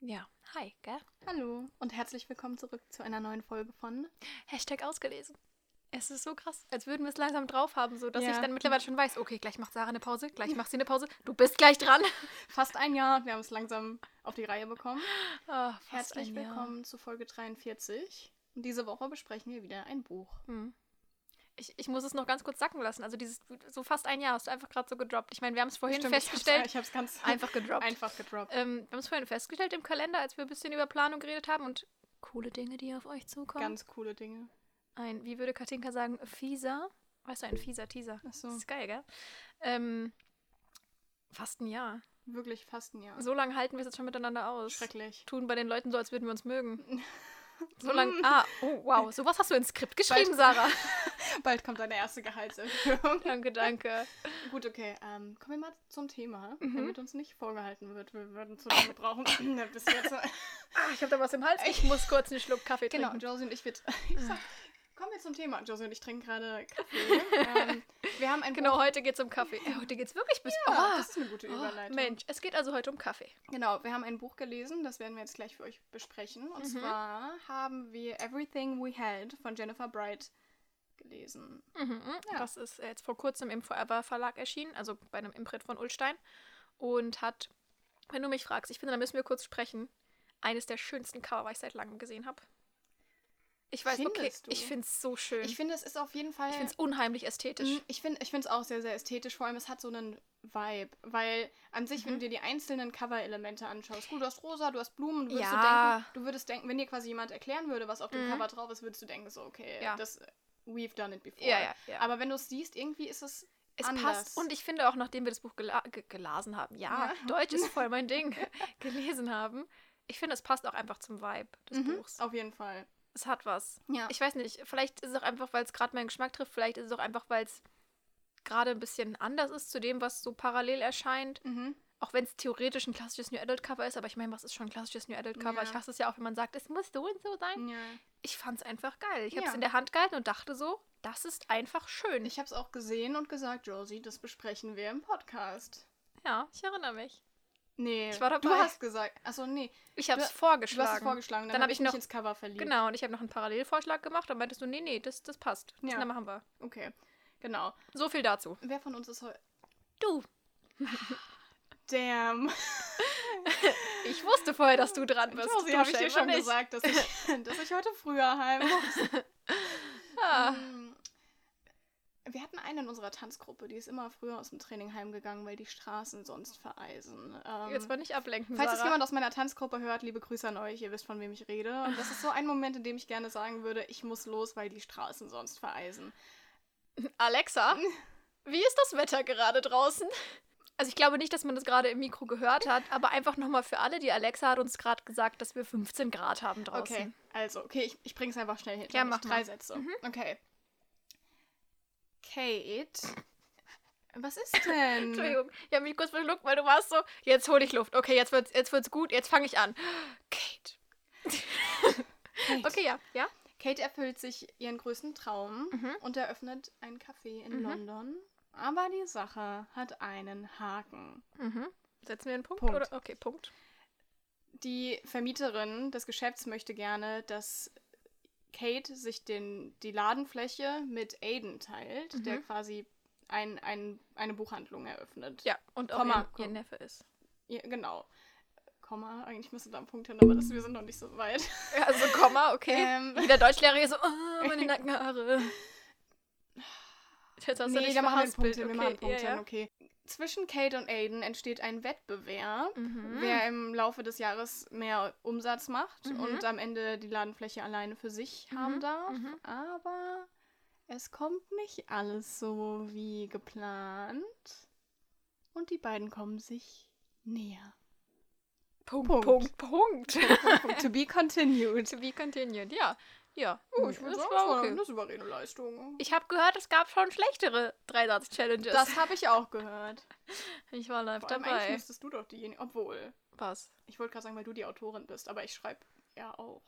Ja, hi, gell? Hallo und herzlich willkommen zurück zu einer neuen Folge von Hashtag ausgelesen. Es ist so krass, als würden wir es langsam drauf haben, so dass Ja. ich dann mittlerweile schon weiß, okay, gleich macht Sarah eine Pause, gleich macht sie eine Pause, du bist gleich dran. fast ein Jahr. Wir haben es langsam auf die Reihe bekommen. Fast Herzlich willkommen zu Folge 43. Und diese Woche besprechen wir wieder ein Buch. Hm. Ich, ich muss es noch ganz kurz sacken lassen. Also dieses so fast ein Jahr hast du einfach gerade so gedroppt. Ich meine, wir haben es vorhin Stimmt, festgestellt. Ich habe es ganz einfach gedroppt. einfach gedroppt. Ähm, wir haben es vorhin festgestellt im Kalender, als wir ein bisschen über Planung geredet haben und coole Dinge, die auf euch zukommen. Ganz coole Dinge. ein, wie würde Katinka sagen, fieser. Weißt du, ein fieser Teaser. Ach so. Das ist geil, gell? Ähm, fast ein Jahr. Wirklich fast ein Jahr. So lange halten wir es jetzt schon miteinander aus. Schrecklich. Tun bei den Leuten so, als würden wir uns mögen. So lange. Ah, oh, wow. Sowas hast du ins Skript geschrieben, Bald- Sarah. Bald kommt deine erste Gehaltserhöhung. danke, danke. Gut, okay. Ähm, kommen wir mal zum Thema, Mhm. damit uns nicht vorgehalten wird. Wir würden zu lange brauchen, bis jetzt... Ah, ich habe da was im Hals. Ich muss kurz einen Schluck Kaffee Genau, trinken. Josie und ich wird. Ich sag, kommen wir zum Thema. Josie und ich trinken gerade Kaffee. ähm, wir haben ein Genau, Buch. heute geht's um Kaffee. Äh, heute geht's wirklich bis. Ja, Ah, das ist eine gute oh, Überleitung. Mensch, es geht also heute um Kaffee. Genau, wir haben ein Buch gelesen, das werden wir jetzt gleich für euch besprechen. Und Mhm. zwar haben wir Everything We Had von Jennifer Bright gelesen. Mhm. Ja. Das ist jetzt vor kurzem im Forever Verlag erschienen, also bei einem Imprint von Ulstein. Und hat, wenn du mich fragst, ich finde, da müssen wir kurz sprechen, eines der schönsten Cover, was ich seit langem gesehen habe. Ich weiß, okay, Findest du? ich finde es so schön. Ich finde, es ist auf jeden Fall. Ich finde es unheimlich ästhetisch. Mm, Ich finde ich es auch sehr, sehr ästhetisch. Vor allem, es hat so einen Vibe. Weil an sich, Mhm. wenn du dir die einzelnen Cover-Elemente anschaust, gut, du hast rosa, du hast Blumen, du würdest, Ja. denken, du würdest denken, wenn dir quasi jemand erklären würde, was auf dem Mhm. Cover drauf ist, würdest du denken, so, okay, Ja. das, we've done it before. Ja, ja. Aber wenn du es siehst, irgendwie ist es, Es anders. passt. Und ich finde auch, nachdem wir das Buch gela ge gelasen haben, ja, Ja. Deutsch ist voll mein Ding, gelesen haben, ich finde, es passt auch einfach zum Vibe des Mhm, Buchs. Auf jeden Fall. Es hat was. Ja. Ich weiß nicht, vielleicht ist es auch einfach, weil es gerade meinen Geschmack trifft, vielleicht ist es auch einfach, weil es gerade ein bisschen anders ist zu dem, was so parallel erscheint. Mhm. Auch wenn es theoretisch ein klassisches New Adult Cover ist, aber ich meine, was ist schon ein klassisches New Adult Cover? Ja. Ich hasse es ja auch, wenn man sagt, es muss so und so sein. Ja. Ich fand es einfach geil. Ich habe es in der Hand gehalten und dachte so, das ist einfach schön. Ich habe es auch gesehen und gesagt, Josie, das besprechen wir im Podcast. ja, ich erinnere mich. Nee, Ich war du dabei. hast gesagt. Achso, nee. Ich habe es Du- vorgeschlagen. Du hast es vorgeschlagen, dann, Dann habe hab ich ich mich noch- ins Cover verliebt. Genau, und ich habe noch einen Parallelvorschlag gemacht. Dann meintest du, nee, nee, das, das passt. Ja. dann machen wir. Okay, genau. So viel dazu. Wer von uns ist heute... Du. Damn. Ich wusste vorher, dass du dran bist. Josie, du habe ich dir schon nicht. gesagt, dass ich, dass ich heute früher heim muss. Ah. Mm. Wir hatten eine in unserer Tanzgruppe, die ist immer früher aus dem Training heimgegangen, weil die Straßen sonst vereisen. Ähm, Jetzt mal nicht ablenken, Falls es Sarah. jemand aus meiner Tanzgruppe hört, liebe Grüße an euch, ihr wisst, von wem ich rede. Und das ist so ein Moment, in dem ich gerne sagen würde, ich muss los, weil die Straßen sonst vereisen. Alexa, wie ist das Wetter gerade draußen? Also ich glaube nicht, dass man das gerade im Mikro gehört hat, aber einfach nochmal für alle, die Alexa hat uns gerade gesagt, dass wir 15 Grad haben draußen. Okay, also, okay, ich, ich bring's einfach schnell hinter Ja, mach Drei mal. Sätze. Okay. Kate. Was ist denn? Entschuldigung, ich habe mich kurz verschluckt, weil du warst so, jetzt hole ich Luft. Okay, jetzt wird's, jetzt wird's gut, jetzt fange ich an. Kate. Kate. Okay, ja. Ja? Kate erfüllt sich ihren größten Traum Mhm. und eröffnet ein Café in Mhm. London. Aber die Sache hat einen Haken. Mhm. Setzen wir einen Punkt? Punkt. Oder? Okay, Punkt. Die Vermieterin des Geschäfts möchte gerne, dass Kate sich den, die Ladenfläche mit Aiden teilt, Mhm. der quasi ein, ein, eine Buchhandlung eröffnet. Ja, und auch Komma, ihr, ihr. Neffe ist. Ja, genau. Komma, eigentlich müsste da ein Punkt hin, aber das, wir sind noch nicht so weit. Ja, also Komma, okay. Ähm. Wie der Deutschlehrer hier so, oh, meine Nackenhaare. Jetzt hast du nee, dich da machen wir einen verhaspelt. Punkt hin, wir Okay, machen einen Punkt ja, ja. okay. Zwischen Kate und Aiden entsteht ein Wettbewerb, Mhm. wer im Laufe des Jahres mehr Umsatz macht Mhm. und am Ende die Ladenfläche alleine für sich haben Mhm, darf. mhm. Aber es kommt nicht alles so wie geplant. Und die beiden kommen sich näher. Punkt, Punkt. Punkt, Punkt. to be continued. to be continued, ja. Ja, Oh, ich würde das sagen, war das okay. eine souveräne Leistung. Ich habe gehört, es gab schon schlechtere Dreisatz-Challenges. Das habe ich auch gehört. ich war live Vor allem eigentlich dabei. müsstest du doch diejenige, obwohl, Was? ich wollte gerade sagen, weil du die Autorin bist, aber ich schreibe ja auch.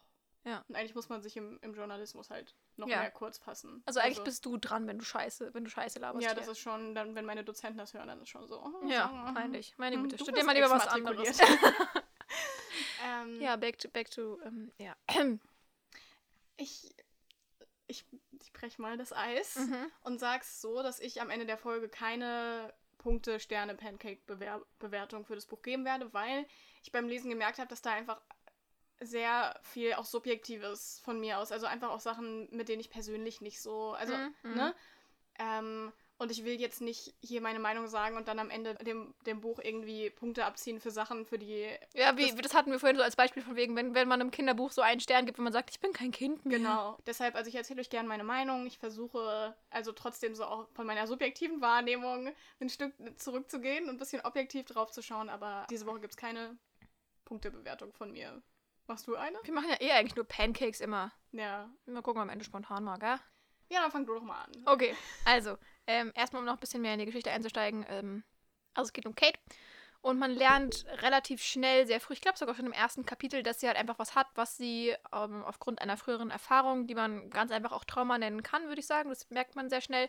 Ja. Und eigentlich muss man sich im, im Journalismus halt noch Ja. mehr kurz fassen. Also eigentlich bist du dran, wenn du Scheiße, wenn du Scheiße laberst. Ja, das hier. ist schon, dann, wenn meine Dozenten das hören, dann ist schon so. oh, Ja, so, peinlich. Meine hm, Güte. du Studier mal lieber was anderes. ähm, Ja, back to, back to, ähm, ja. Ich, ich, ich brech mal das Eis Mhm. und sag's so, dass ich am Ende der Folge keine Punkte, Sterne, Pancake-Bewertung für das Buch geben werde, weil ich beim Lesen gemerkt habe, dass da einfach sehr viel auch Subjektives von mir aus, also einfach auch Sachen, mit denen ich persönlich nicht so, also, Mhm, mhm. ne? Ähm, und ich will jetzt nicht hier meine Meinung sagen und dann am Ende dem, dem Buch irgendwie Punkte abziehen für Sachen, für die Ja, wie, das, hatten wir vorhin so als Beispiel von wegen, wenn, wenn man einem Kinderbuch so einen Stern gibt, wenn man sagt, ich bin kein Kind mehr. Genau. Deshalb, also ich erzähle euch gerne meine Meinung. Ich versuche also trotzdem so auch von meiner subjektiven Wahrnehmung ein Stück zurückzugehen und ein bisschen objektiv drauf zu schauen, aber diese Woche gibt es keine Punktebewertung von mir. Machst du eine? Wir machen ja eh eigentlich nur Pancakes immer. Ja. Mal gucken, am Ende spontan mal, gell? Ja, dann fang du doch mal an. Okay, also, ähm, erstmal um noch ein bisschen mehr in die Geschichte einzusteigen. Ähm, also es geht um Kate. Und man lernt relativ schnell, sehr früh, ich glaube sogar schon im ersten Kapitel, dass sie halt einfach was hat, was sie ähm, aufgrund einer früheren Erfahrung, die man ganz einfach auch Trauma nennen kann, würde ich sagen, das merkt man sehr schnell,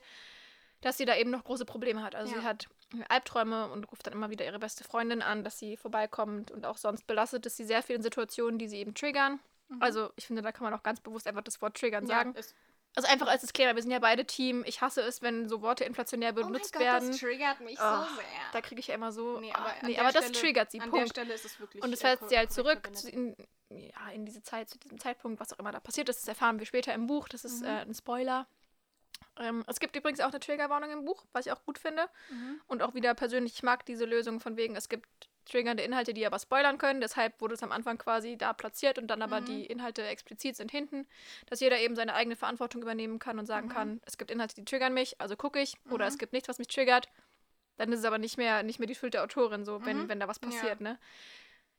dass sie da eben noch große Probleme hat. Also Ja. sie hat Albträume und ruft dann immer wieder ihre beste Freundin an, dass sie vorbeikommt und auch sonst belastet ist sie sehr viel in Situationen, die sie eben triggern. Also ich finde, da kann man auch ganz bewusst einfach das Wort triggern sagen. Mhm. Ja, ist, Also einfach als Disclaimer, wir sind ja beide Team. Ich hasse es, wenn so Worte inflationär oh mein benutzt Gott, werden. das triggert mich Oh, so sehr. Da kriege ich ja immer so. nee, ah, aber, an nee, aber das Stelle, triggert sie. An Punkt. der Stelle ist es wirklich. Und es äh, versetzt sie halt zurück in, ja, in diese Zeit, zu diesem Zeitpunkt, was auch immer da passiert ist. Das erfahren wir später im Buch. Das ist Mhm. äh, ein Spoiler. Ähm, es gibt übrigens auch eine Triggerwarnung im Buch, was ich auch gut finde. Mhm. Und auch wieder persönlich, ich mag diese Lösung von wegen, es gibt triggernde Inhalte, die aber spoilern können. Deshalb wurde es am Anfang quasi da platziert und dann aber Mhm. die Inhalte explizit sind hinten, dass jeder eben seine eigene Verantwortung übernehmen kann und sagen Mhm. kann, es gibt Inhalte, die triggern mich, also gucke ich. Oder Mhm. es gibt nichts, was mich triggert. Dann ist es aber nicht mehr, nicht mehr die Schuld der Autorin, so, wenn, Mhm. wenn da was Ja. passiert, ne?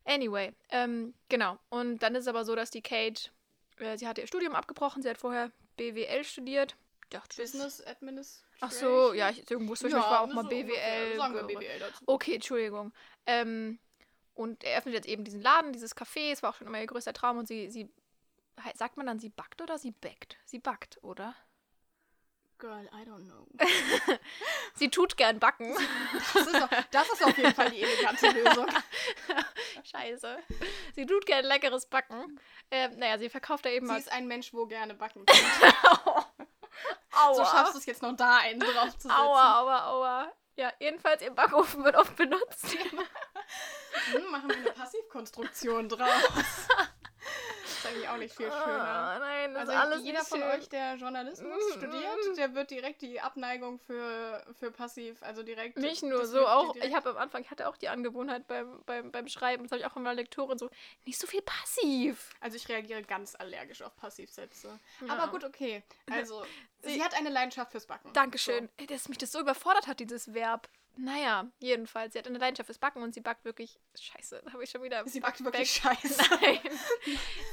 Anyway, ähm, genau. Und dann ist es aber so, dass die Kate, äh, sie hatte ihr Studium abgebrochen, sie hat vorher BWL studiert. Dachte, Business Administration. Ach so, ja, ich, irgendwo zwischen war auch mal so. BWL. Sagen wir BWL dazu. Okay, Entschuldigung. Ähm, und er öffnet jetzt eben diesen Laden, dieses Café. Es war auch schon immer ihr größter Traum. Und sie, sie, sagt man dann, sie backt oder sie backt? Sie backt, oder? Girl, I don't know. Sie tut gern backen. Das ist, auf, das ist auf jeden Fall die elegante Lösung. Scheiße. Sie tut gern leckeres Backen. Ähm, naja, sie verkauft da eben Sie ist ein Mensch, wo gerne backen kann. Aua. So schaffst du es jetzt noch da einen drauf zu setzen. aua, aua, aua. Ja, jedenfalls, ihr Backofen wird oft benutzt. Hm, machen wir eine Passivkonstruktion draus. ist eigentlich auch nicht viel schöner. Ah, nein, Also jeder von schön. euch, der Journalismus Mm, studiert, der wird direkt die Abneigung für, für Passiv, also direkt. Nicht nur so, auch, ich habe am Anfang, ich hatte auch die Angewohnheit beim, beim, beim Schreiben, das habe ich auch von meiner Lektorin so, nicht so viel passiv. Also ich reagiere ganz allergisch auf Passivsätze. Ja. Aber gut, okay. Also, sie, Sie- hat eine Leidenschaft fürs Backen. Dankeschön. Ey, dass mich das so überfordert hat, dieses Verb. Naja, jedenfalls, sie hat eine Leidenschaft fürs Backen und sie backt wirklich, scheiße, da habe ich schon wieder... So. Sie backt wirklich scheiße. Nein.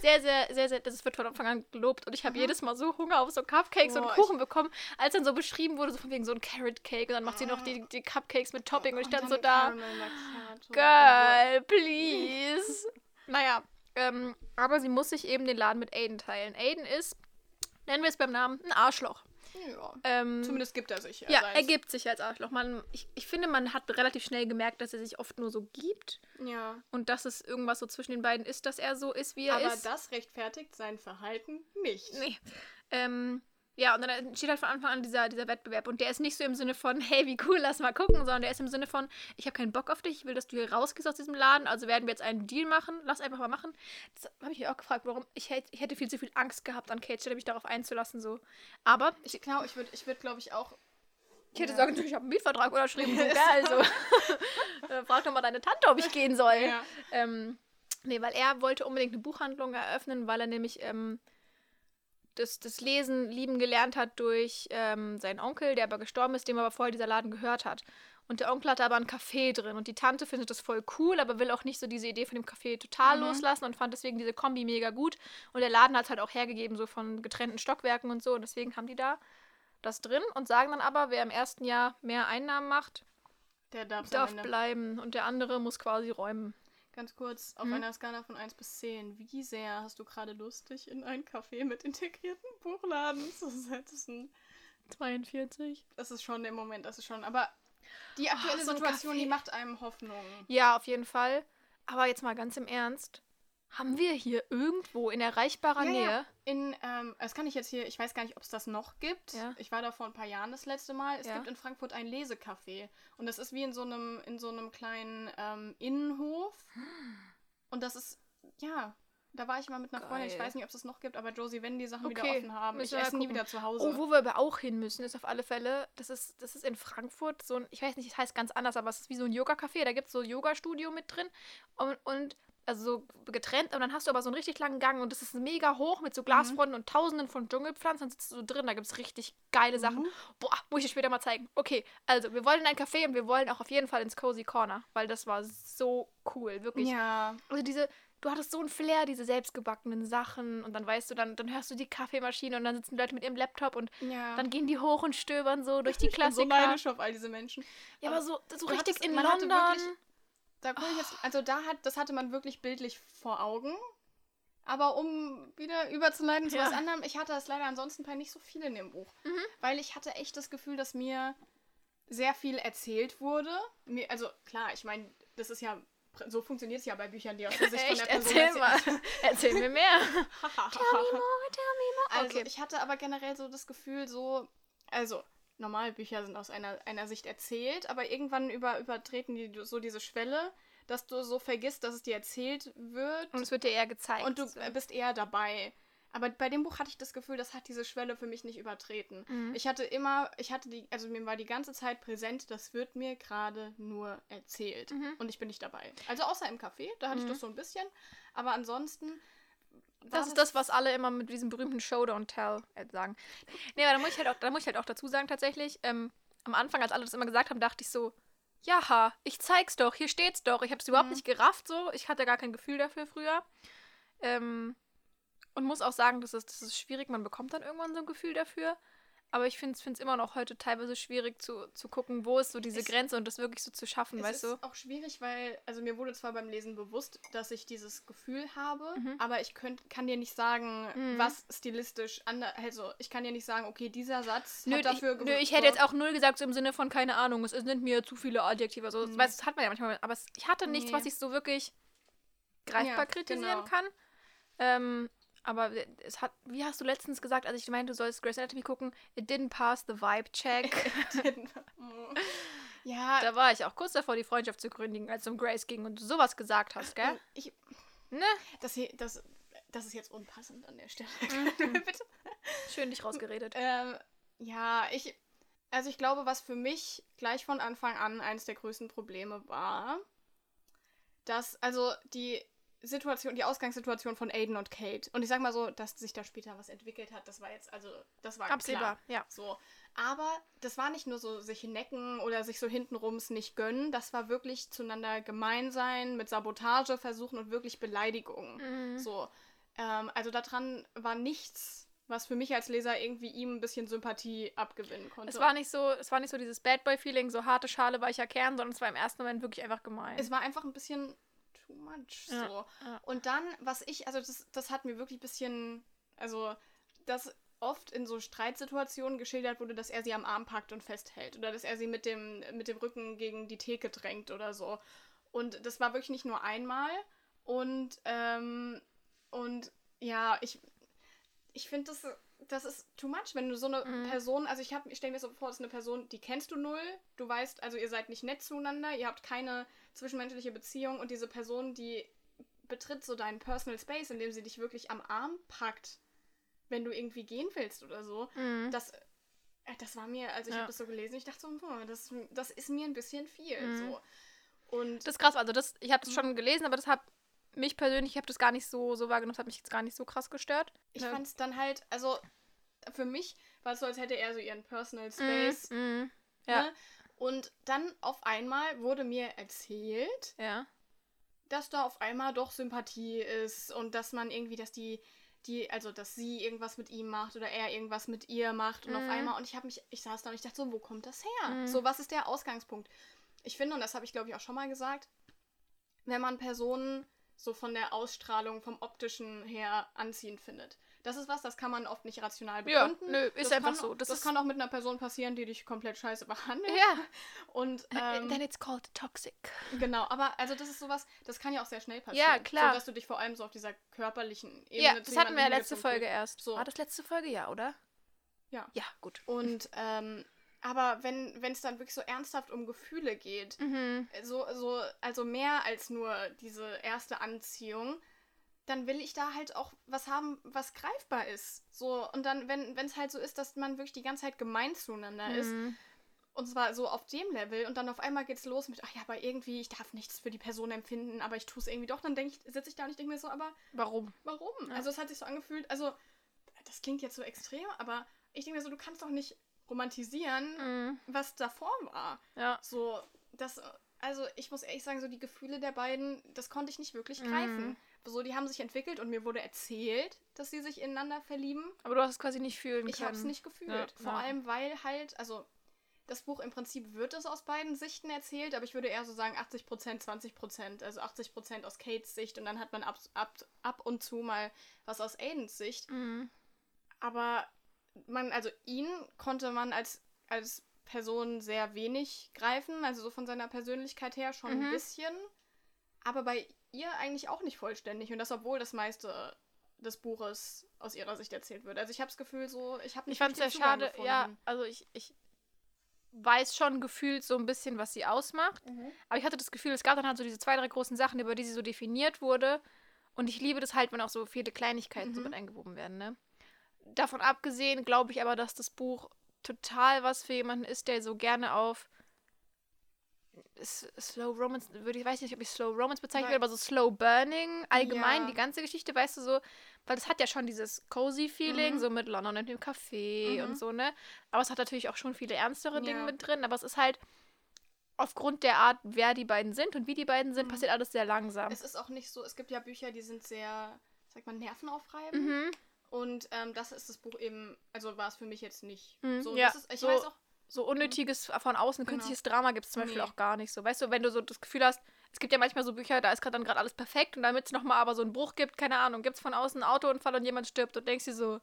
Sehr, sehr, sehr, sehr, das wird von Anfang an gelobt und ich habe Mhm. jedes Mal so Hunger auf so Cupcakes und Boah, Kuchen bekommen, als dann so beschrieben wurde, so von wegen so ein Carrot Cake und dann macht sie noch die, die Cupcakes mit Topping und ich stand so dann da... Girl, please. naja, ähm, aber sie muss sich eben den Laden mit Aiden teilen. Aiden ist, nennen wir es beim Namen, ein Arschloch. Ja. Ähm, Zumindest gibt er sich. ja, als- er gibt sich als Arschloch. Man, ich, ich finde, man hat relativ schnell gemerkt, dass er sich oft nur so gibt Ja. und dass es irgendwas so zwischen den beiden ist, dass er so ist, wie er Aber ist. das rechtfertigt sein Verhalten nicht. Nee. Ähm, ja, und dann entsteht halt von Anfang an dieser, dieser Wettbewerb. Und der ist nicht so im Sinne von, hey, wie cool, lass mal gucken, sondern der ist im Sinne von, ich habe keinen Bock auf dich, ich will, dass du hier rausgehst aus diesem Laden, also werden wir jetzt einen Deal machen, lass einfach mal machen. Das habe ich mich auch gefragt, warum. Ich, hätt, ich hätte viel zu viel Angst gehabt an Kate, statt mich darauf einzulassen, so. Aber ich, Ich glaube, ich würde, ich würd, glaube ich, auch. ich hätte Ja. sagen ich habe einen Mietvertrag unterschrieben, so geil, so. Äh, Frag doch mal deine Tante, ob ich gehen soll. Ja. Ähm, nee, weil er wollte unbedingt eine Buchhandlung eröffnen, weil er nämlich ähm, das, das Lesen lieben gelernt hat durch ähm, seinen Onkel, der aber gestorben ist, dem aber vorher dieser Laden gehört hat. Und der Onkel hatte aber ein Café drin und die Tante findet das voll cool, aber will auch nicht so diese Idee von dem Café total Mhm. loslassen und fand deswegen diese Kombi mega gut. Und der Laden hat es halt auch hergegeben, so von getrennten Stockwerken und so. Und deswegen haben die da das drin und sagen dann aber, wer im ersten Jahr mehr Einnahmen macht, Der darf, bleiben und der andere muss quasi räumen. Ganz kurz, auf Hm? einer Skala von 1 bis 10, wie sehr hast du gerade Lust, dich in ein Café mit integrierten Buchladen zu setzen? 42. Das ist schon der Moment, das ist schon. Aber die aktuelle so ein Situation, die macht einem Hoffnung. Ja, auf jeden Fall. Aber jetzt mal ganz im Ernst. Haben wir hier irgendwo in erreichbarer Ja, ja. Nähe? In, ähm, das kann ich jetzt hier, ich weiß gar nicht, ob es das noch gibt. Ja. Ich war da vor ein paar Jahren das letzte Mal. Es Ja. gibt in Frankfurt ein Lesecafé. Und das ist wie in so einem, in so einem kleinen ähm, Innenhof. Und das ist, ja, da war ich mal mit einer Freundin. Ich Geil. weiß nicht, ob es das noch gibt, aber Josie, wenn die Sachen wieder Okay, offen haben, ich müssen wir esse nie wieder zu Hause. Oh, wo wir aber auch hin müssen, ist auf alle Fälle, das ist, das ist in Frankfurt so ein, ich weiß nicht, es heißt ganz anders, aber es ist wie so ein Yoga-Café, da gibt es so ein Yoga-Studio mit drin und, und also so getrennt und dann hast du aber so einen richtig langen Gang und das ist mega hoch mit so Glasfronten und tausenden von Dschungelpflanzen, dann sitzt du so drin, da gibt es richtig geile Sachen. Mhm. Boah, muss ich dir später mal zeigen. Okay, also wir wollen in ein Café und wir wollen auch auf jeden Fall ins Cozy Corner, weil das war so cool, wirklich. ja. Also diese, du hattest so ein Flair, diese selbstgebackenen Sachen und dann weißt du, dann, dann hörst du die Kaffeemaschine und dann sitzen Leute mit ihrem Laptop und Ja. dann gehen die hoch und stöbern so durch die ich bin so Klassiker. neidisch auf all diese Menschen. ja, aber so, so du richtig in London. wirklich- Da ich jetzt, also da hat, das hatte man wirklich bildlich vor Augen. Aber um wieder überzuleiten zu Ja. was anderem, ich hatte das leider ansonsten bei nicht so viel in dem Buch. Mhm. Weil ich hatte echt das Gefühl, dass mir sehr viel erzählt wurde. Mir, also klar, ich meine, das ist ja, so funktioniert es ja bei Büchern, die aus der Sicht Echt? von der Person Erzähl mal. Erzähl mir mehr. Also Okay. ich hatte aber generell so das Gefühl, so, also normal Bücher sind aus einer, einer Sicht erzählt, aber irgendwann über, übertreten die so diese Schwelle, dass du so vergisst, dass es dir erzählt wird Und es wird dir eher gezeigt. und du so. bist eher dabei. Aber bei dem Buch hatte ich das Gefühl, das hat diese Schwelle für mich nicht übertreten. Mhm. Ich hatte immer, ich hatte die, also mir war die ganze Zeit präsent, das wird mir gerade nur erzählt. Mhm. Und ich bin nicht dabei. Also außer im Café, da hatte ich Mhm. das so ein bisschen. Aber ansonsten. Das ist das, was alle immer mit diesem berühmten Show Don't Tell äh, sagen. Nee, aber da muss ich halt auch, da muss ich halt auch dazu sagen, tatsächlich, ähm, am Anfang, als alle das immer gesagt haben, dachte ich so, ja, ich zeig's doch, hier steht's doch. Ich habe es überhaupt Mhm. nicht gerafft, so. Ich hatte gar kein Gefühl dafür früher. Ähm, und muss auch sagen, das ist, das ist schwierig, man bekommt dann irgendwann so ein Gefühl dafür. Aber ich finde es immer noch heute teilweise schwierig zu, zu gucken, wo ist so diese Es- Grenze und das wirklich so zu schaffen, Es weißt ist du? auch schwierig, weil, also mir wurde zwar beim Lesen bewusst, dass ich dieses Gefühl habe, Mhm. aber ich könnt, kann dir nicht sagen, Mhm. was stilistisch anders, also ich kann dir nicht sagen, okay, dieser Satz Nö, hat dafür ich, nö, ich hätte jetzt auch null gesagt, so im Sinne von, keine Ahnung, es sind mir zu viele Adjektive. So, Mhm. weißt, das hat man ja manchmal, aber es, ich hatte nichts, Nee. was ich so wirklich greifbar Ja, kritisieren genau. kann. Ähm, aber es hat, wie hast du letztens gesagt, als ich meinte, du sollst Grey's Anatomy gucken, it didn't pass the vibe check. ja, da war ich auch kurz davor, die Freundschaft zu gründigen, als es um Grace ging und du sowas gesagt hast, gell? ich, Ne? das, hier, das, das ist jetzt unpassend an der Stelle. Mhm. Bitte. Schön dich rausgeredet. Ähm, ja, ich, also ich glaube, was für mich gleich von Anfang an eines der größten Probleme war, dass, also die Situation, die Ausgangssituation von Aiden und Kate, und ich sag mal so, dass sich da später was entwickelt hat, das war jetzt, also, das war Absehbar, klar. ja. So. Aber das war nicht nur so sich necken oder sich so hintenrums nicht gönnen, das war wirklich zueinander gemein sein, mit Sabotage versuchen und wirklich Beleidigungen. Mhm. So. Ähm, also daran war nichts, was für mich als Leser irgendwie ihm ein bisschen Sympathie abgewinnen konnte. Es war nicht so, es war nicht so dieses Bad Boy Feeling, so harte Schale, weicher Kern, sondern es war im ersten Moment wirklich einfach gemein. es war einfach ein bisschen too much. Ja, so. ja. Und dann, was ich, also das, das hat mir wirklich ein bisschen, also dass oft in so Streitsituationen geschildert wurde, dass er sie am Arm packt und festhält oder dass er sie mit dem, mit dem Rücken gegen die Theke drängt oder so. Und das war wirklich nicht nur einmal. Und, ähm, und ja, ich, ich finde, das, das ist too much, wenn du so eine Mhm. Person, also ich, hab- ich stelle mir so vor, das ist eine Person, die kennst du null, du weißt, also ihr seid nicht nett zueinander, ihr habt keine zwischenmenschliche Beziehung und diese Person, die betritt so deinen Personal Space, indem sie dich wirklich am Arm packt, wenn du irgendwie gehen willst oder so. Mhm. Das, äh, das war mir, also ich Ja. habe das so gelesen, ich dachte so, hm, das, das ist mir ein bisschen viel. Mhm. So. Und Das ist krass, also das, ich habe das Mhm. schon gelesen, aber das hat mich persönlich, ich habe das gar nicht so, so wahrgenommen, das hat mich jetzt gar nicht so krass gestört. ich Ja. fand es dann halt, also für mich war es so, als hätte er so ihren Personal Space. Mhm. Mhm. Ja. Und dann auf einmal wurde mir erzählt, Ja. dass da auf einmal doch Sympathie ist und dass man irgendwie, dass die, die, also dass sie irgendwas mit ihm macht oder er irgendwas mit ihr macht und auf Mhm. einmal, und ich habe mich, ich saß da und ich dachte so, wo kommt das her? Mhm. So, was ist der Ausgangspunkt? Ich finde, und das habe ich glaube ich auch schon mal gesagt, wenn man Personen so von der Ausstrahlung, vom optischen her anziehend findet. Das ist was, das kann man oft nicht rational Ja, begründen. nö, ist das einfach kann, so. Das Das, kann auch mit einer Person passieren, die dich komplett scheiße behandelt. Ja. Und ähm, Then it's called toxic. genau, aber also das ist sowas, das kann ja auch sehr schnell passieren. Ja, klar. So, dass du dich vor allem so auf dieser körperlichen Ebene Ja, das hatten wir ja letzte Folge erst. So. War das letzte Folge? Ja, oder? Ja. Ja, gut. Und ähm, aber wenn es dann wirklich so ernsthaft um Gefühle geht, Mhm. so, so, also mehr als nur diese erste Anziehung, dann will ich da halt auch was haben, was greifbar ist. So, und dann, wenn es halt so ist, dass man wirklich die ganze Zeit gemein zueinander ist, Mhm. und zwar so auf dem Level, und dann auf einmal geht's los mit, ach ja, aber irgendwie, ich darf nichts für die Person empfinden, aber ich tue es irgendwie doch, dann denke ich, sitze ich da und ich denke mir so, aber Warum? warum? Ja. Also es hat sich so angefühlt, also das klingt jetzt so extrem, aber ich denke mir so, du kannst doch nicht romantisieren, Mhm. was davor war. Ja. So, das, also ich muss ehrlich sagen, so die Gefühle der beiden, das konnte ich nicht wirklich Mhm. So, die haben sich entwickelt und mir wurde erzählt, dass sie sich ineinander verlieben. Aber du hast es quasi nicht fühlen Ich können. habe es nicht gefühlt. Ja, Vor ja. allem, weil halt, also das Buch im Prinzip wird es aus beiden Sichten erzählt, aber ich würde eher so sagen 80%, 20%. Also 80% aus Kates Sicht und dann hat man ab, ab, ab und zu mal was aus Aidens Sicht. Mhm. Aber man, also ihn konnte man als, als Person sehr wenig greifen, also so von seiner Persönlichkeit her schon Mhm. ein bisschen. Aber bei ihr eigentlich auch nicht vollständig. Und das, obwohl das meiste des Buches aus ihrer Sicht erzählt wird. Also ich habe das Gefühl so, ich habe Ich nicht fand es sehr Zugang schade. gefunden. Ja, also ich, ich weiß schon gefühlt so ein bisschen, was sie ausmacht. Mhm. Aber ich hatte das Gefühl, es gab dann halt so diese zwei, drei großen Sachen, über die sie so definiert wurde. Und ich liebe das halt, wenn auch so viele Kleinigkeiten so Mhm. mit eingewoben werden, ne? Davon abgesehen glaube ich aber, dass das Buch total was für jemanden ist, der so gerne auf Slow Romance, würde ich weiß nicht, ob ich Slow Romance bezeichnen will, aber so Slow Burning, allgemein, Ja. die ganze Geschichte, weißt du so, weil das hat ja schon dieses cozy Feeling, Mhm. so mit London und dem Café Mhm. und so, ne? Aber es hat natürlich auch schon viele ernstere Dinge Ja. mit drin, aber es ist halt aufgrund der Art, wer die beiden sind und wie die beiden sind, Mhm. passiert alles sehr langsam. Es ist auch nicht so, es gibt ja Bücher, die sind sehr, sag mal, nervenaufreibend. Mhm. Und ähm, das ist das Buch eben, also war es für mich jetzt nicht. Mhm, So, ja, ist, ich so- weiß auch, So unnötiges von außen, Genau. künstliches Drama gibt es zum Beispiel Nee. auch gar nicht so. Weißt du, wenn du so das Gefühl hast, es gibt ja manchmal so Bücher, da ist gerade dann gerade alles perfekt und damit es nochmal aber so einen Bruch gibt, keine Ahnung, gibt es von außen einen Autounfall und jemand stirbt und denkst dir so,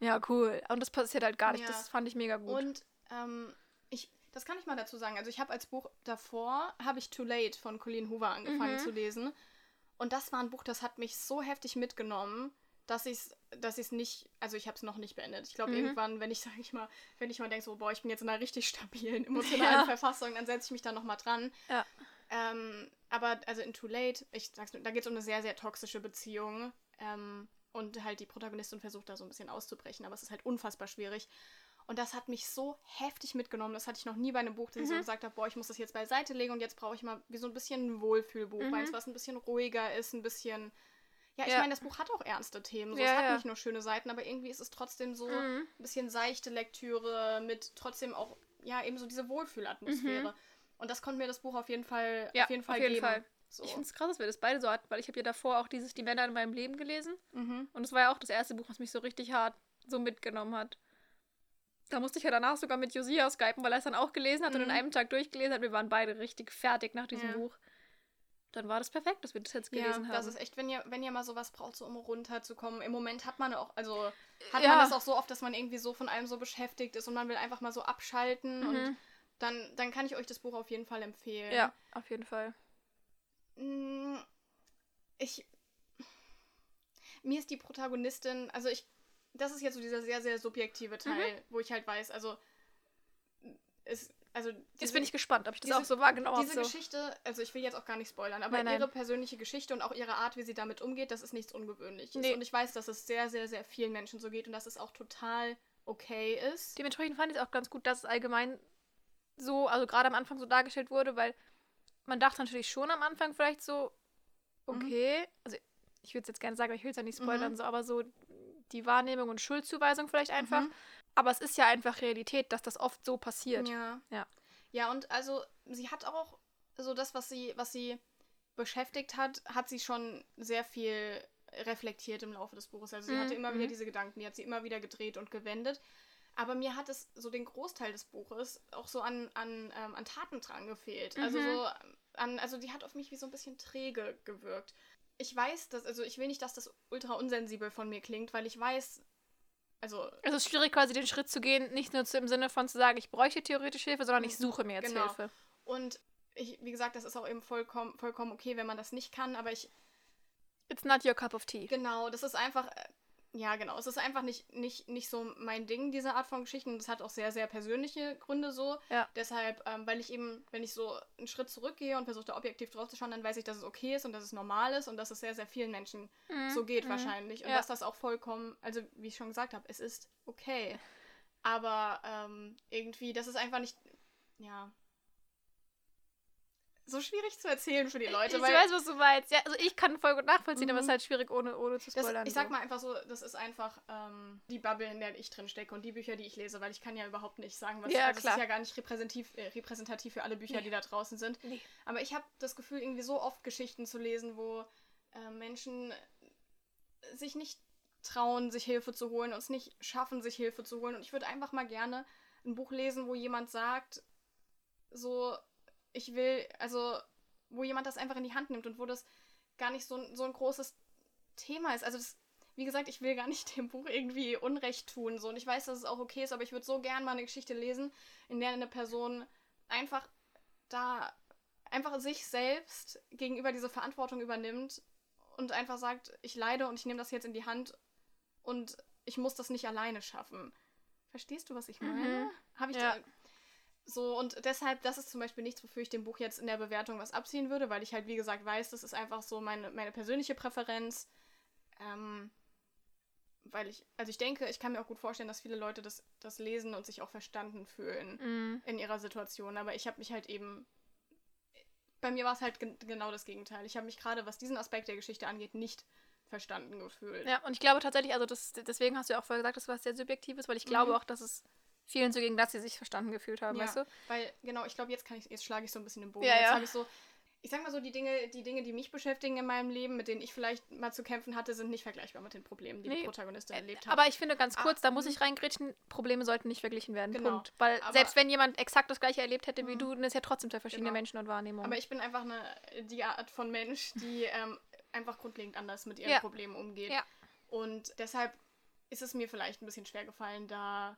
ja, cool. Und das passiert halt gar nicht. Ja. Das fand ich mega gut. Und ähm, ich, das kann ich mal dazu sagen. Also ich habe als Buch davor, habe ich Too Late von Colleen Hoover angefangen Mhm. zu lesen. Und das war ein Buch, das hat mich so heftig mitgenommen, dass ich es dass ich's nicht, also ich habe es noch nicht beendet. Ich glaube, Mhm. irgendwann, wenn ich, sage ich mal, wenn ich mal denke, so, boah, ich bin jetzt in einer richtig stabilen emotionalen Ja. Verfassung, dann setze ich mich da nochmal dran. Ja. Ähm, aber also in Too Late, ich sag's nur, da geht es um eine sehr, sehr toxische Beziehung. Ähm, und halt die Protagonistin versucht da so ein bisschen auszubrechen, aber es ist halt unfassbar schwierig. Und das hat mich so heftig mitgenommen. Das hatte ich noch nie bei einem Buch, dass ich so Mhm. gesagt habe, boah, ich muss das jetzt beiseite legen und jetzt brauche ich mal wie so ein bisschen ein Wohlfühlbuch, Mhm. weil es was ein bisschen ruhiger ist, ein bisschen. Ja, ich Ja. meine, das Buch hat auch ernste Themen. So, Ja, es hat ja. nicht nur schöne Seiten, aber irgendwie ist es trotzdem so Mhm. ein bisschen seichte Lektüre mit trotzdem auch, ja, eben so diese Wohlfühlatmosphäre. Und das konnte mir das Buch auf jeden Fall, auf jeden auf Fall jeden geben. Fall. So. Ich finde es krass, dass wir das beide so hatten, weil ich habe ja davor auch dieses Die Männer in meinem Leben gelesen. mhm. Und es war ja auch das erste Buch, was mich so richtig hart so mitgenommen hat. Da musste ich ja danach sogar mit Josia skypen, weil er es dann auch gelesen hat und in Mhm. einem Tag durchgelesen hat. Wir waren beide richtig fertig nach diesem Ja. Buch. Dann war das perfekt, dass wir das jetzt Ja, gelesen das haben. ist echt, wenn ihr, wenn ihr mal sowas braucht, so um runterzukommen. Im Moment hat man auch, also hat Ja. man das auch so oft, dass man irgendwie so von allem so beschäftigt ist und man will einfach mal so abschalten und Mhm. dann, dann kann ich euch das Buch auf jeden Fall empfehlen. Ja, auf jeden Fall. Mm, Ich. Mir ist die Protagonistin, also ich. Das ist jetzt so dieser sehr, sehr subjektive Teil, wo ich halt weiß, also. Es, also Jetzt diese- bin ich gespannt, ob ich das diese- auch so wahrgenommen habe. diese So. Geschichte, also ich will jetzt auch gar nicht spoilern, aber Nein, nein. ihre persönliche Geschichte und auch ihre Art, wie sie damit umgeht, das ist nichts Ungewöhnliches. Nee. Und ich weiß, dass es sehr, sehr, sehr vielen Menschen so geht und dass es auch total okay ist. Dementsprechend fand ich es auch ganz gut, dass es allgemein so, also gerade am Anfang so dargestellt wurde, weil man dachte natürlich schon am Anfang vielleicht so, okay, also ich würde es jetzt gerne sagen, aber ich will es ja nicht spoilern, Mhm. so, aber so die Wahrnehmung und Schuldzuweisung vielleicht einfach. Mhm. Aber es ist ja einfach Realität, dass das oft so passiert. Ja. Ja. Ja, und also sie hat auch so das, was sie, was sie beschäftigt hat, hat sie schon sehr viel reflektiert im Laufe des Buches. Also sie Mhm, hatte immer wieder mhm. diese Gedanken, die hat sie immer wieder gedreht und gewendet. Aber mir hat es so den Großteil des Buches auch so an, an, ähm, an Tatendrang gefehlt. Also Mhm. so an, also die hat auf mich wie so ein bisschen träge gewirkt. ich weiß, dass, also ich will nicht, dass das ultra unsensibel von mir klingt, weil ich weiß, also. Es ist schwierig, quasi den Schritt zu gehen, nicht nur zu, im Sinne von zu sagen, ich bräuchte theoretisch Hilfe, sondern ich suche mir jetzt Genau. Hilfe. Und ich, wie gesagt, das ist auch eben vollkommen, vollkommen okay, wenn man das nicht kann, aber ich, It's not your cup of tea. genau, das ist einfach, äh, ja, genau, es ist einfach nicht, nicht, nicht so mein Ding, diese Art von Geschichten. Das hat auch sehr, sehr persönliche Gründe so. Ja. Deshalb, ähm, weil ich eben, wenn ich so einen Schritt zurückgehe und versuche da objektiv drauf zu schauen, dann weiß ich, dass es okay ist und dass es normal ist und dass es sehr, sehr vielen Menschen Mhm. so geht Mhm. wahrscheinlich. Und Ja. dass das auch vollkommen, also wie ich schon gesagt habe, es ist okay. Aber ähm, irgendwie, das ist einfach nicht, ja, so schwierig zu erzählen für die Leute. ich weil weiß, was du meinst. Ja, also ich kann voll gut nachvollziehen, aber es Mhm. ist halt schwierig, ohne, ohne zu das, spoilern. ich sag mal einfach so, das ist einfach ähm, die Bubble, in der ich drin stecke und die Bücher, die ich lese, weil ich kann ja überhaupt nicht sagen, was Ja, also klar. es ist ja gar nicht repräsentativ, äh, repräsentativ für alle Bücher, Nee. die da draußen sind. Nee. Aber ich habe das Gefühl, irgendwie so oft Geschichten zu lesen, wo äh, Menschen sich nicht trauen, sich Hilfe zu holen und es nicht schaffen, sich Hilfe zu holen. Und ich würde einfach mal gerne ein Buch lesen, wo jemand sagt, so, ich will, also, wo jemand das einfach in die Hand nimmt und wo das gar nicht so, ein- so ein großes Thema ist. Also, das, wie gesagt, ich will gar nicht dem Buch irgendwie Unrecht tun. So. Und ich weiß, dass es auch okay ist, aber ich würde so gern mal eine Geschichte lesen, in der eine Person einfach da einfach sich selbst gegenüber diese Verantwortung übernimmt und einfach sagt, ich leide und ich nehme das jetzt in die Hand und ich muss das nicht alleine schaffen. Verstehst du, was ich meine? Mhm. Habe ich Ja. da so und deshalb, das ist zum Beispiel nichts, wofür ich dem Buch jetzt in der Bewertung was abziehen würde, weil ich halt, wie gesagt, weiß, das ist einfach so meine, meine persönliche Präferenz. Ähm, weil ich, also ich denke, ich kann mir auch gut vorstellen, dass viele Leute das, das lesen und sich auch verstanden fühlen Mhm. in ihrer Situation. Aber ich habe mich halt eben. Bei mir war es halt gen genau das Gegenteil. Ich habe mich gerade, was diesen Aspekt der Geschichte angeht, nicht verstanden gefühlt. Ja, und ich glaube tatsächlich, also das, deswegen hast du ja auch vorher gesagt, das war sehr subjektives, weil ich glaube Mhm. auch, dass es vielen so ging, dass sie sich verstanden gefühlt haben, Ja. weißt du? Weil, genau, ich glaube, jetzt kann ich, jetzt schlage ich so ein bisschen den Bogen. Ja, jetzt ja. habe ich so, ich sag mal so, die Dinge, die Dinge, die mich beschäftigen in meinem Leben, mit denen ich vielleicht mal zu kämpfen hatte, sind nicht vergleichbar mit den Problemen, die die Nee. Protagonistin erlebt hat. Aber ich finde ganz Ah, kurz, da muss mhm. ich reingrätschen, Probleme sollten nicht verglichen werden. Genau. Punkt. Weil Aber- selbst wenn jemand exakt das gleiche erlebt hätte wie Mhm. du, dann ist ja trotzdem zwei verschiedene Genau. Menschen und Wahrnehmungen. Aber ich bin einfach eine, die Art von Mensch, die ähm, einfach grundlegend anders mit ihren Ja. Problemen umgeht. Ja. Und deshalb ist es mir vielleicht ein bisschen schwer gefallen, da.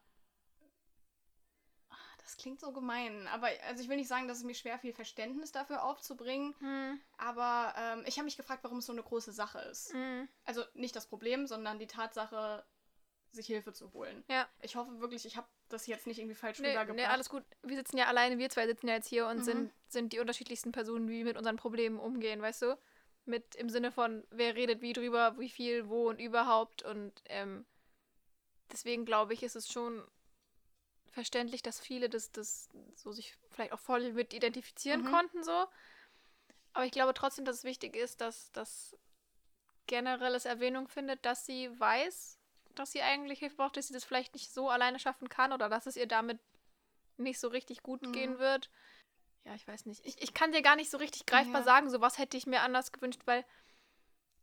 Das klingt so gemein, aber also ich will nicht sagen, dass es mir schwer fiel, Verständnis dafür aufzubringen, Hm, aber ähm, ich habe mich gefragt, warum es so eine große Sache ist. hm. Also nicht das Problem, sondern die Tatsache, sich Hilfe zu holen. Ja. Ich hoffe wirklich, ich habe das jetzt nicht irgendwie falsch Nee, rübergebracht. nee, alles gut. Wir sitzen ja alleine, wir zwei sitzen ja jetzt hier und Mhm. sind, sind die unterschiedlichsten Personen, wie wir mit unseren Problemen umgehen, weißt du? Mit im Sinne von, wer redet wie drüber, wie viel, wo und überhaupt. Und ähm, deswegen glaube ich, ist es schon verständlich, dass viele das, das so sich vielleicht auch voll mit identifizieren Mhm. konnten, so. Aber ich glaube trotzdem, dass es wichtig ist, dass das generelles Erwähnung findet, dass sie weiß, dass sie eigentlich Hilfe braucht, dass sie das vielleicht nicht so alleine schaffen kann oder dass es ihr damit nicht so richtig gut Mhm. gehen wird. Ja, ich weiß nicht. Ich, ich kann dir gar nicht so richtig greifbar Ja. sagen, so was hätte ich mir anders gewünscht, weil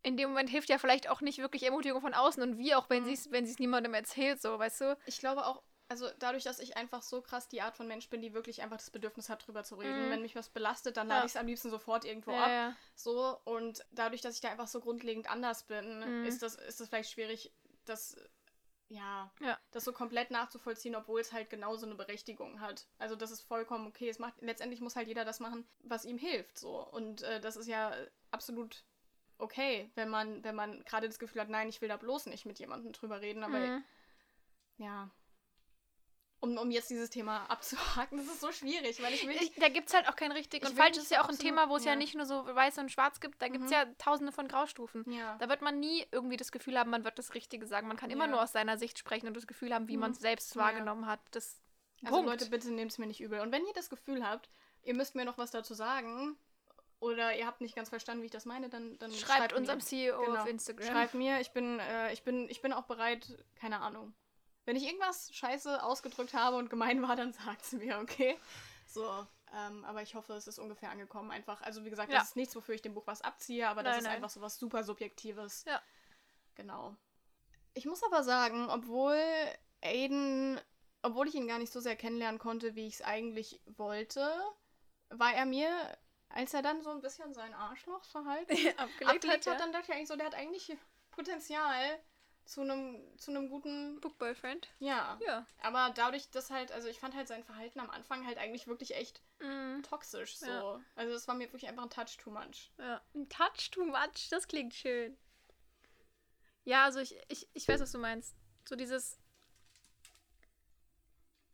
in dem Moment hilft ja vielleicht auch nicht wirklich Ermutigung von außen und wie auch, wenn Mhm. sie es wenn sie es niemandem erzählt, so, weißt du? Ich glaube auch, also dadurch, dass ich einfach so krass die Art von Mensch bin, die wirklich einfach das Bedürfnis hat, drüber zu reden. Mhm. Wenn mich was belastet, dann Ja. lade ich es am liebsten sofort irgendwo Ja, ab. ja. So, und dadurch, dass ich da einfach so grundlegend anders bin, Mhm. ist, das, ist das vielleicht schwierig, das, ja, das so komplett nachzuvollziehen, obwohl es halt genauso eine Berechtigung hat. Also das ist vollkommen okay. Es macht, letztendlich muss halt jeder das machen, was ihm hilft. So. Und äh, das ist ja absolut okay, wenn man, wenn man gerade das Gefühl hat, nein, ich will da bloß nicht mit jemandem drüber reden, aber Mhm. ja. Um, um jetzt dieses Thema abzuhaken, das ist so schwierig, weil ich will Ich, da gibt es halt auch kein richtig Ich und falsch. Das ist ja auch ein Thema, wo es ja. ja. nicht nur so weiß und schwarz gibt. Da gibt es Mhm. ja tausende von Graustufen. ja. Da wird man nie irgendwie das Gefühl haben, man wird das Richtige sagen. Man kann immer Ja. nur aus seiner Sicht sprechen und das Gefühl haben, wie Mhm. man es selbst wahrgenommen hat. Das Also Punkt. Leute, bitte nehmt es mir nicht übel. Und wenn ihr das Gefühl habt, ihr müsst mir noch was dazu sagen oder ihr habt nicht ganz verstanden, wie ich das meine, dann, dann schreibt, unserem mir. CEO Genau. auf Instagram. Schreibt mir, ich bin, äh, ich bin, ich bin auch bereit, keine Ahnung. Wenn ich irgendwas scheiße ausgedrückt habe und gemein war, dann sagt's mir, okay? So, ähm, aber ich hoffe, es ist ungefähr angekommen. Einfach, also wie gesagt, Ja. das ist nichts, wofür ich dem Buch was abziehe, aber das Nein, ist nein. einfach so was super Subjektives. Ja. Genau. Ich muss aber sagen, obwohl Aiden, obwohl ich ihn gar nicht so sehr kennenlernen konnte, wie ich es eigentlich wollte, war er mir als er dann so ein bisschen sein Arschlochverhalten abgelegt, abgelegt hat, ja. dann dachte ich eigentlich so, der hat eigentlich Potenzial zu einem zu einem guten, Book Boyfriend. ja. Ja. Aber dadurch, dass halt, also ich fand halt sein Verhalten am Anfang halt eigentlich wirklich echt Mm, toxisch so. Ja. Also das war mir wirklich einfach ein Touch too much. ja. Ein Touch too much, das klingt schön. Ja, also ich, ich, ich weiß, was du meinst. So dieses.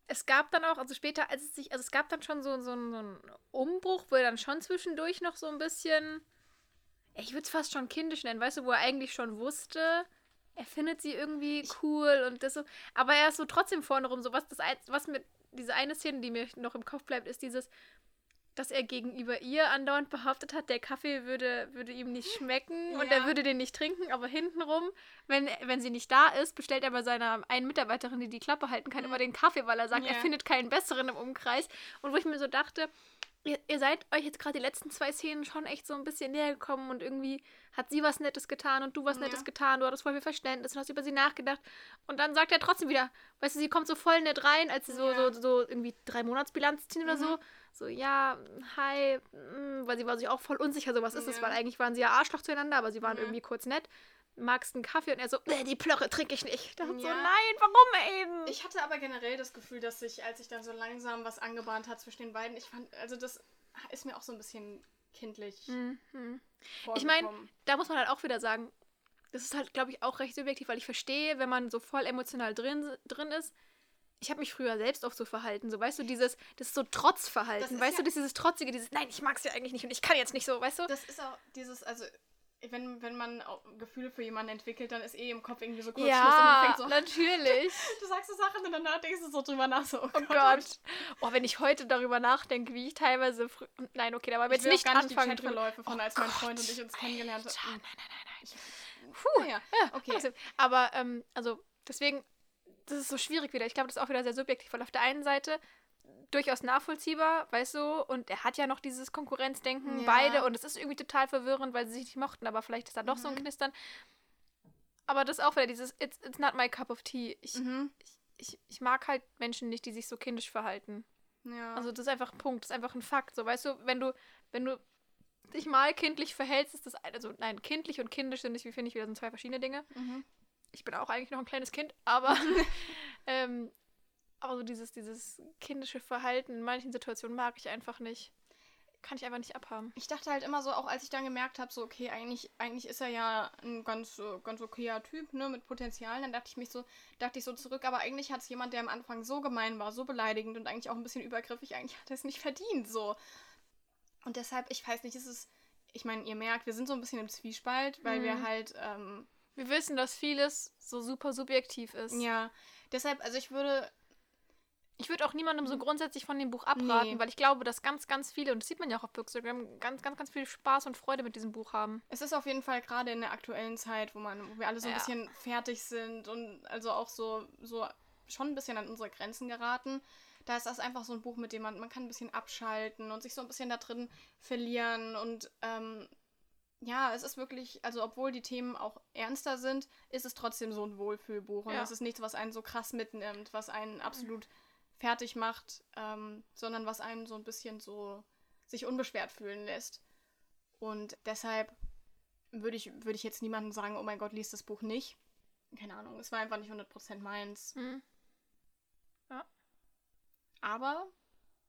Es gab dann auch, also später, als es sich, also es gab dann schon so, so, so einen Umbruch, wo er dann schon zwischendurch noch so ein bisschen, ich würde es fast schon kindisch nennen, weißt du, wo er eigentlich schon wusste, er findet sie irgendwie cool und das so, aber er ist so trotzdem vorne rum, so was, das, ein- was mit, diese eine Szene, die mir noch im Kopf bleibt, ist dieses, dass er gegenüber ihr andauernd behauptet hat, der Kaffee würde, würde ihm nicht schmecken und Ja. er würde den nicht trinken, aber hintenrum, wenn, wenn sie nicht da ist, bestellt er bei seiner einen Mitarbeiterin, die die Klappe halten kann, Mhm. immer den Kaffee, weil er sagt, er Ja. findet keinen besseren im Umkreis. Und wo ich mir so dachte, ihr, ihr seid euch jetzt gerade die letzten zwei Szenen schon echt so ein bisschen näher gekommen und irgendwie hat sie was Nettes getan und du was Ja. Nettes getan, du hattest voll viel Verständnis und hast über sie nachgedacht. Und dann sagt er trotzdem wieder, weißt du, sie kommt so voll nett rein, als sie so, Ja. so, so irgendwie drei Monatsbilanz ziehen oder Mhm. so. So, ja, hi, mm, weil sie war sich auch voll unsicher, so was ist das, Ja. weil eigentlich waren sie ja Arschloch zueinander, aber sie waren Ja. irgendwie kurz nett. Magst einen Kaffee? Und er so, äh, die Plörre trinke ich nicht. Ich dachte so, Ja. nein, warum eben? Ich hatte aber generell das Gefühl, dass sich, als sich dann so langsam was angebahnt hat zwischen den beiden, ich fand, also das ist mir auch so ein bisschen kindlich Mhm. Ich mein, da muss man halt auch wieder sagen, das ist halt, glaube ich, auch recht subjektiv, weil ich verstehe, wenn man so voll emotional drin, drin ist. Ich habe mich früher selbst oft so verhalten, so weißt du, dieses, das ist so Das Trotzverhalten, ist weißt ja- du, das ist dieses Trotzige, dieses, nein, ich mag sie eigentlich nicht und ich kann jetzt nicht so, weißt du? das ist auch dieses, also wenn, wenn man Gefühle für jemanden entwickelt, dann ist eh im Kopf irgendwie so kurz ja, Schluss und man fängt so, natürlich. du sagst so Sachen und danach denkst du so drüber nach, so, oh, Oh Gott. Oh, wenn ich heute darüber nachdenke, wie ich teilweise Nein, okay, da Ich jetzt nicht gar nicht anfangen. die Chatverläufe von Oh als mein Gott. Freund und ich uns kennengelernt haben. Nein, nein, nein, nein. Puh. Ja, okay. Trotzdem. Aber, ähm, also, deswegen, das ist so schwierig wieder. Ich glaube, das ist auch wieder sehr subjektiv, weil auf der einen Seite durchaus nachvollziehbar, weißt du, und er hat ja noch dieses Konkurrenzdenken, Ja. beide, und es ist irgendwie total verwirrend, weil sie sich nicht mochten, aber vielleicht ist da doch so ein Mhm. Knistern. Aber das ist auch wieder dieses, it's, it's not my cup of tea. Ich, Mhm. ich, ich mag halt Menschen nicht, die sich so kindisch verhalten. Ja. Also das ist einfach ein Punkt, das ist einfach ein Fakt. So, weißt du, wenn du, wenn du dich mal kindlich verhältst, ist das, also nein, kindlich und kindisch sind, wie finde ich, wieder sind zwei verschiedene Dinge. mhm. Ich bin auch eigentlich noch ein kleines Kind, aber, ähm, aber so dieses, dieses kindische Verhalten in manchen Situationen mag ich einfach nicht. Kann ich einfach nicht abhaben. Ich dachte halt immer so, auch als ich dann gemerkt habe, so, okay, eigentlich, eigentlich ist er ja ein ganz, äh, ganz okayer Typ, ne, mit Potenzial, dann dachte ich mich so, dachte ich so zurück, aber eigentlich hat es jemand, der am Anfang so gemein war, so beleidigend und eigentlich auch ein bisschen übergriffig, eigentlich hat er es nicht verdient, so. Und deshalb, ich weiß nicht, ist es, ich meine, ihr merkt, wir sind so ein bisschen im Zwiespalt, weil wir Mhm. halt, ähm, Wir wissen, dass vieles so super subjektiv ist. ja, deshalb, also ich würde, Ich würde auch niemandem so grundsätzlich von dem Buch abraten, Nee. weil ich glaube, dass ganz, ganz viele, und das sieht man ja auch auf Bookstagram, ganz, ganz, ganz viel Spaß und Freude mit diesem Buch haben. es ist auf jeden Fall gerade in der aktuellen Zeit, wo man, wo wir alle so ein Ja. bisschen fertig sind und also auch so, so schon ein bisschen an unsere Grenzen geraten. Da ist das einfach so ein Buch, mit dem man, man kann ein bisschen abschalten und sich so ein bisschen da drin verlieren. Und ähm, ja, es ist wirklich, also obwohl die Themen auch ernster sind, ist es trotzdem so ein Wohlfühlbuch. Und Ja. es ist nichts, was einen so krass mitnimmt, was einen absolut fertig macht, ähm, sondern was einen so ein bisschen so sich unbeschwert fühlen lässt. Und deshalb würde ich, würde ich jetzt niemandem sagen, oh mein Gott, liest das Buch nicht. Keine Ahnung, es war einfach nicht 100% meins. Mhm. Aber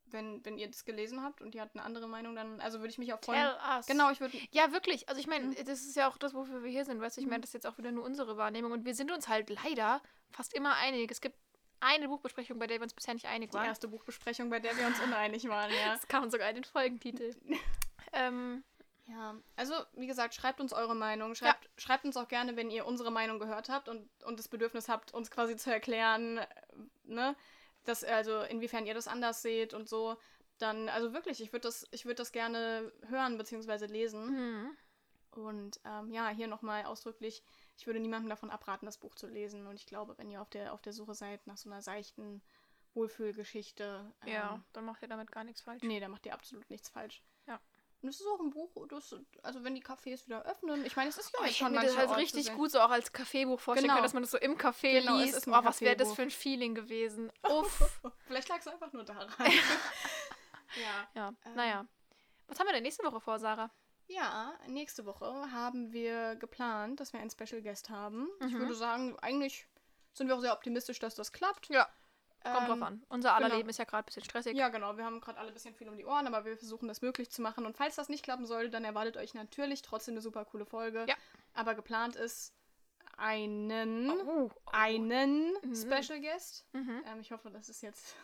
wenn, wenn ihr das gelesen habt und ihr habt eine andere Meinung, dann, also würde ich mich auch freuen. Tell us. Genau, ich würde. Ja, wirklich. Also ich meine, Mhm. das ist ja auch das, wofür wir hier sind. Weißt du, ich meine, Mhm. das ist jetzt auch wieder nur unsere Wahrnehmung. Und wir sind uns halt leider fast immer einig. Es gibt eine Buchbesprechung, bei der wir uns bisher nicht einig Die waren. erste Buchbesprechung, bei der wir uns uneinig waren, ja. Das kam sogar in den Folgentitel. ähm, Ja, also wie gesagt, schreibt uns eure Meinung. Schreibt, schreibt uns auch gerne, wenn ihr unsere Meinung gehört habt und, und das Bedürfnis habt, uns quasi zu erklären, äh, ne, dass, also inwiefern ihr das anders seht und so. Dann, also wirklich, ich würde das, ich würd das gerne hören bzw. lesen. mhm. Und ähm, ja, hier nochmal ausdrücklich, ich würde niemandem davon abraten, das Buch zu lesen. Und ich glaube, wenn ihr auf der, auf der Suche seid nach so einer seichten Wohlfühlgeschichte, ähm, ja, dann macht ihr damit gar nichts falsch. nee, da macht ihr absolut nichts falch. Ja. Und es ist auch ein Buch, das, also wenn die Cafés wieder öffnen, ich meine, es ist ja Oh, jetzt ich schon mir das halt richtig gut so auch als Kaffeebuch vorstellen Genau. können, dass man das so im Café Genau, es liest. ist oh, was wäre das für ein Feeling gewesen? Uff. Vielleicht lag es einfach nur daran. ja. ja, Ähm. naja. Was haben wir denn nächste Woche vor, Sarah? Ja, nächste Woche haben wir geplant, dass wir einen Special Guest haben. Ich Mhm. würde sagen, eigentlich sind wir auch sehr optimistisch, dass das klappt. Ja. Kommt Ähm, drauf an. Unser aller genau. Leben ist ja gerade ein bisschen stressig. Ja, genau. Wir haben gerade alle ein bisschen viel um die Ohren, aber wir versuchen das möglich zu machen. Und falls das nicht klappen sollte, dann erwartet euch natürlich trotzdem eine super coole Folge. Ja. Aber geplant ist einen, Oh. einen Mhm. Special Guest. Mhm. Ähm, ich hoffe, das ist jetzt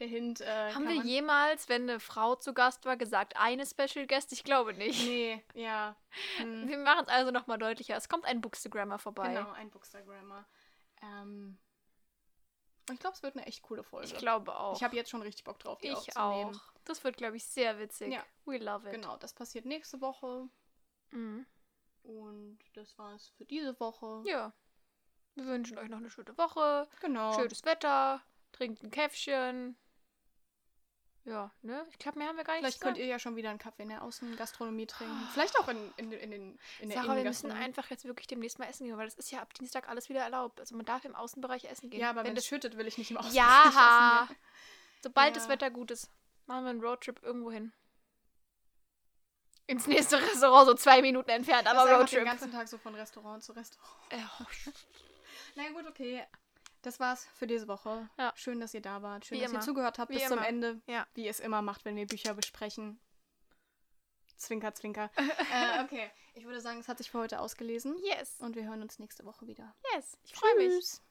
der Hint. Äh, Haben wir jemals, wenn eine Frau zu Gast war, gesagt, eine Special Guest? Ich glaube nicht. Nee, ja. Hm. Wir machen es also nochmal deutlicher. Es kommt ein Bookstagrammer vorbei. Genau, ein Bookstagrammer. Ähm, ich glaube, es wird eine echt coole Folge. Ich glaube auch. Ich habe jetzt schon richtig Bock drauf, die ich auch. Das wird, glaube ich, sehr witzig. Ja. We love it. Genau, das passiert nächste Woche. Mhm. Und das war's für diese Woche. Ja. Wir wünschen euch noch eine schöne Woche. Genau. Schönes Wetter. Trinkt ein Käffchen. Ja, ne? Ich glaube, mehr haben wir gar nicht Vielleicht könnt ihr ja schon wieder einen Kaffee in der Außengastronomie trinken. Vielleicht auch in, in, in, den in der Sarah, wir müssen einfach jetzt wirklich demnächst mal essen gehen, weil das ist ja ab Dienstag alles wieder erlaubt. Also man darf im Außenbereich essen gehen. Ja, aber wenn, wenn es das schüttet, will ich nicht im Außenbereich Ja, essen. sobald Ja. das Wetter gut ist, machen wir einen Roadtrip irgendwo hin. Ins nächste Restaurant, so zwei Minuten entfernt, aber einfach den Roadtrip. ganzen Tag so von Restaurant zu Restaurant. Ja, Na ja, gut, okay. Das war's für diese Woche. Ja. Schön, dass ihr da wart. Schön, Wie dass ihr immer. zugehört habt Wie bis zum immer. Ende. Ja. Wie ihr es immer macht, wenn wir Bücher besprechen. Zwinker, zwinker. äh, okay, ich würde sagen, es hat sich für heute ausgelesen. yes, Und wir hören uns nächste Woche wieder. yes. Ich freue mich. Tschüss.